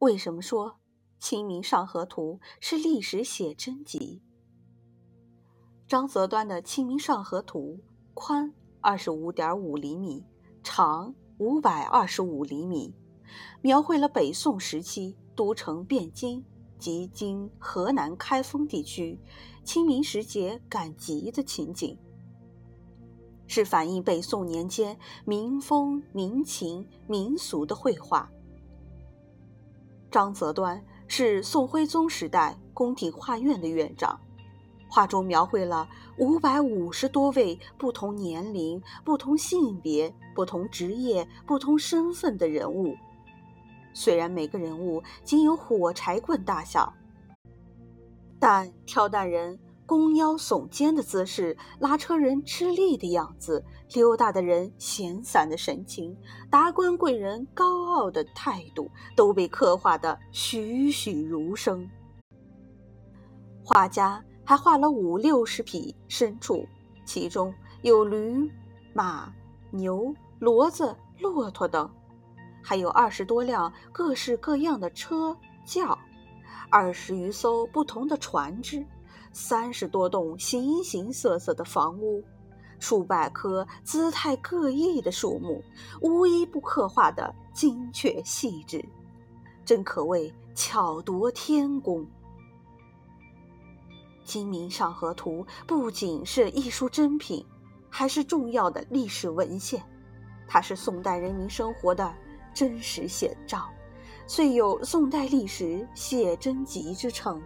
为什么说《清明上河图》是历史写真集？张择端的《清明上河图》宽二十五点五厘米，长五百二十五厘米，描绘了北宋时期都城汴京及今河南开封地区清明时节赶集的情景，是反映北宋年间民风民情民俗的绘画。张择端是宋徽宗时代宫廷画院的院长，画中描绘了五百五十多位不同年龄、不同性别、不同职业、不同身份的人物。虽然每个人物仅有火柴棍大小，但挑担人。弓腰耸肩的姿势，拉车人吃力的样子，溜达的人闲散的神情，达官贵人高傲的态度，都被刻画得栩栩如生。画家还画了五六十匹牲畜，其中有驴、马、牛、骡子、骆驼等，还有二十多辆各式各样的车轿，二十余艘不同的船只。三十多栋形形色色的房屋，数百棵姿态各异的树木，无一不刻画的精确细致，真可谓巧夺天工。《清明上河图》不仅是艺术珍品，还是重要的历史文献，它是宋代人民生活的真实写照，遂有宋代历史写真集之称。